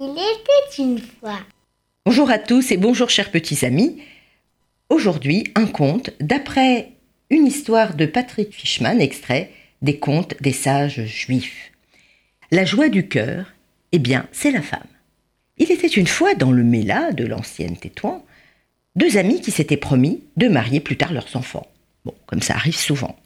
était une fois. Bonjour à tous et bonjour chers petits amis. Aujourd'hui, un conte d'après une histoire de Patrick Fishman, extrait des contes des sages juifs. La joie du cœur, eh bien, c'est la femme. Il était une fois dans le Méla de l'ancienne Tétouan, deux amis qui s'étaient promis de marier plus tard leurs enfants. Bon, comme ça arrive souvent.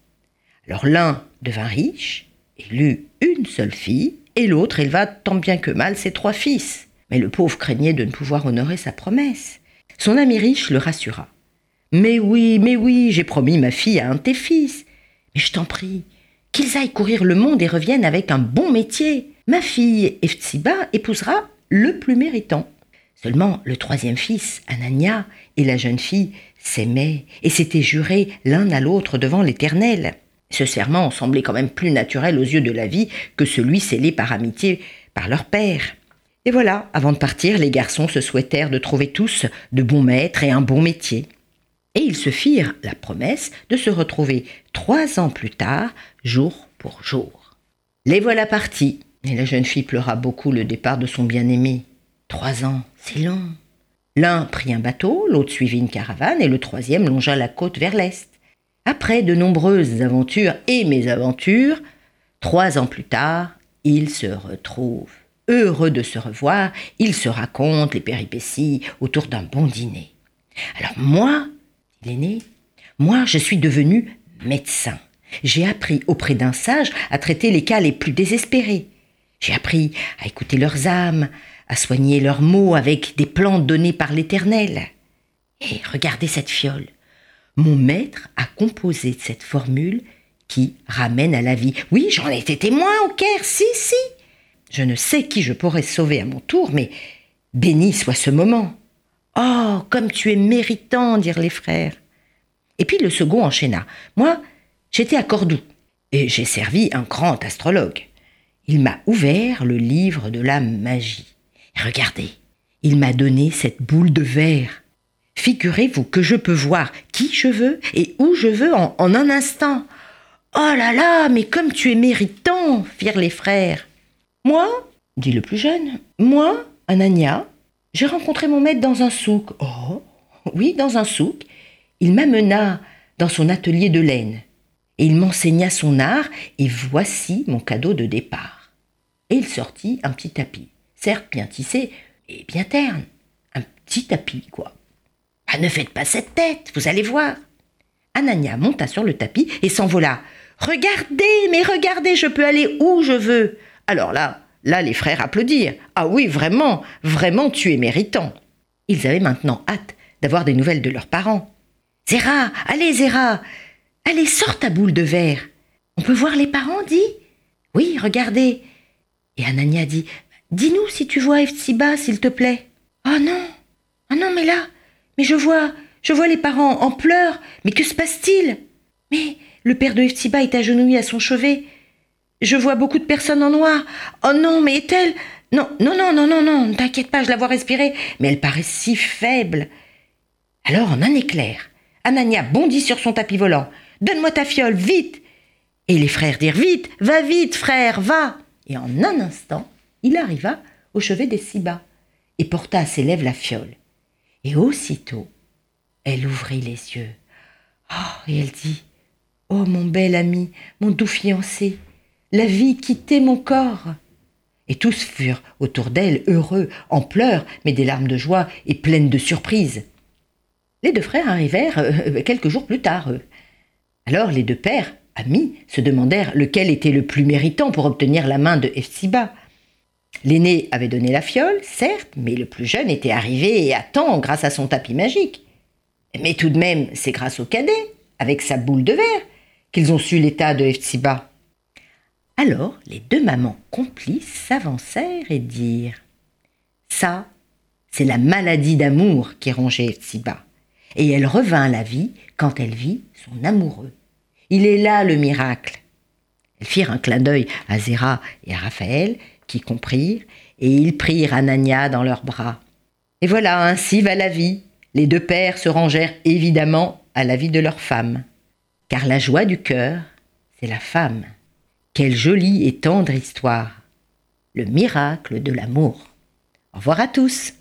Alors l'un devint riche, élut une seule fille, et l'autre éleva tant bien que mal ses trois fils. Mais le pauvre craignait de ne pouvoir honorer sa promesse. Son ami riche le rassura. Mais oui, mais oui, j'ai promis ma fille à un de tes fils. Mais je t'en prie, qu'ils aillent courir le monde et reviennent avec un bon métier. Ma fille, Eftsiba, épousera le plus méritant. Seulement le troisième fils, Anania, et la jeune fille s'aimaient et s'étaient jurés l'un à l'autre devant l'Éternel. Ce serment semblait quand même plus naturel aux yeux de la vie que celui scellé par amitié par leur père. Et voilà, avant de partir, les garçons se souhaitèrent de trouver tous de bons maîtres et un bon métier. Et ils se firent la promesse de se retrouver trois ans plus tard, jour pour jour. Les voilà partis, et la jeune fille pleura beaucoup le départ de son bien-aimé. Trois ans, c'est long. L'un prit un bateau, l'autre suivit une caravane, et le troisième longea la côte vers l'est. Après de nombreuses aventures et mésaventures, trois ans plus tard, ils se retrouvent. Heureux de se revoir, ils se racontent les péripéties autour d'un bon dîner. Alors moi, l'aîné, moi je suis devenu médecin. J'ai appris auprès d'un sage à traiter les cas les plus désespérés. J'ai appris à écouter leurs âmes, à soigner leurs maux avec des plantes données par l'Éternel. Et regardez cette fiole. Mon maître a composé cette formule qui ramène à la vie. Oui, j'en ai été témoin au Caire, si, si. Je ne sais qui je pourrais sauver à mon tour, mais béni soit ce moment. Oh, comme tu es méritant, dirent les frères. Et puis le second enchaîna. Moi, j'étais à Cordoue, et j'ai servi un grand astrologue. Il m'a ouvert le livre de la magie. regardez, il m'a donné cette boule de verre. Figurez-vous que je peux voir qui je veux et où je veux en, un instant. Oh là là, mais comme tu es méritant, firent les frères. Moi, dit le plus jeune, moi, Anania, j'ai rencontré mon maître dans un souk. Oh, oui, dans un souk. Il m'amena dans son atelier de laine et il m'enseigna son art et voici mon cadeau de départ. Et il sortit un petit tapis, certes bien tissé et bien terne. Un petit tapis, quoi. Ah, ne faites pas cette tête, vous allez voir. Anania monta sur le tapis et s'envola. Regardez, mais regardez, je peux aller où je veux. Alors là, là, les frères applaudirent. Ah oui, vraiment, vraiment, tu es méritant. Ils avaient maintenant hâte d'avoir des nouvelles de leurs parents. Zéra, allez, Zéra, allez, sors ta boule de verre. On peut voir les parents, dit Oui, regardez. Et Anania dit Dis-nous si tu vois Efsiba, s'il te plaît. Oh non, oh non, mais là, je vois, je vois les parents en pleurs. Mais que se passe-t-il? Mais le père de Eftiba est agenouillé à son chevet. Je vois beaucoup de personnes en noir. Oh non, mais est-elle? Non, non, non, non, non, non, ne t'inquiète pas, je la vois respirer. Mais elle paraît si faible. Alors, en un éclair, Anania bondit sur son tapis volant. Donne-moi ta fiole, vite Et les frères dirent Vite, va vite, frère, va Et en un instant, il arriva au chevet des Siba et porta à ses lèvres la fiole. Et aussitôt, elle ouvrit les yeux. Oh, et elle dit Oh, mon bel ami, mon doux fiancé, la vie quittait mon corps. Et tous furent autour d'elle heureux, en pleurs, mais des larmes de joie et pleines de surprise. Les deux frères arrivèrent euh, quelques jours plus tard. Alors les deux pères, amis, se demandèrent lequel était le plus méritant pour obtenir la main de Efsiba. L'aîné avait donné la fiole, certes, mais le plus jeune était arrivé à temps grâce à son tapis magique. Mais tout de même, c'est grâce au cadet, avec sa boule de verre, qu'ils ont su l'état de Eftsiba. Alors les deux mamans complices s'avancèrent et dirent Ça, c'est la maladie d'amour qui rongeait Eftsiba. Et elle revint à la vie quand elle vit son amoureux. Il est là le miracle. Elles firent un clin d'œil à Zéra et à Raphaël comprirent, et ils prirent Anania dans leurs bras. Et voilà, ainsi va la vie. Les deux pères se rangèrent évidemment à la vie de leur femme. Car la joie du cœur, c'est la femme. Quelle jolie et tendre histoire. Le miracle de l'amour. Au revoir à tous.